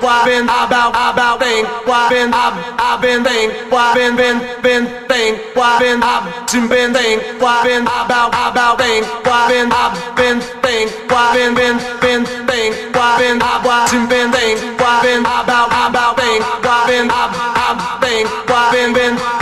why been about about think why been I've I've been think why been been been think why been I've been think why been about about think why been I've been think why been been been think why been I've watching been think why been about about think why been I've I've think why been been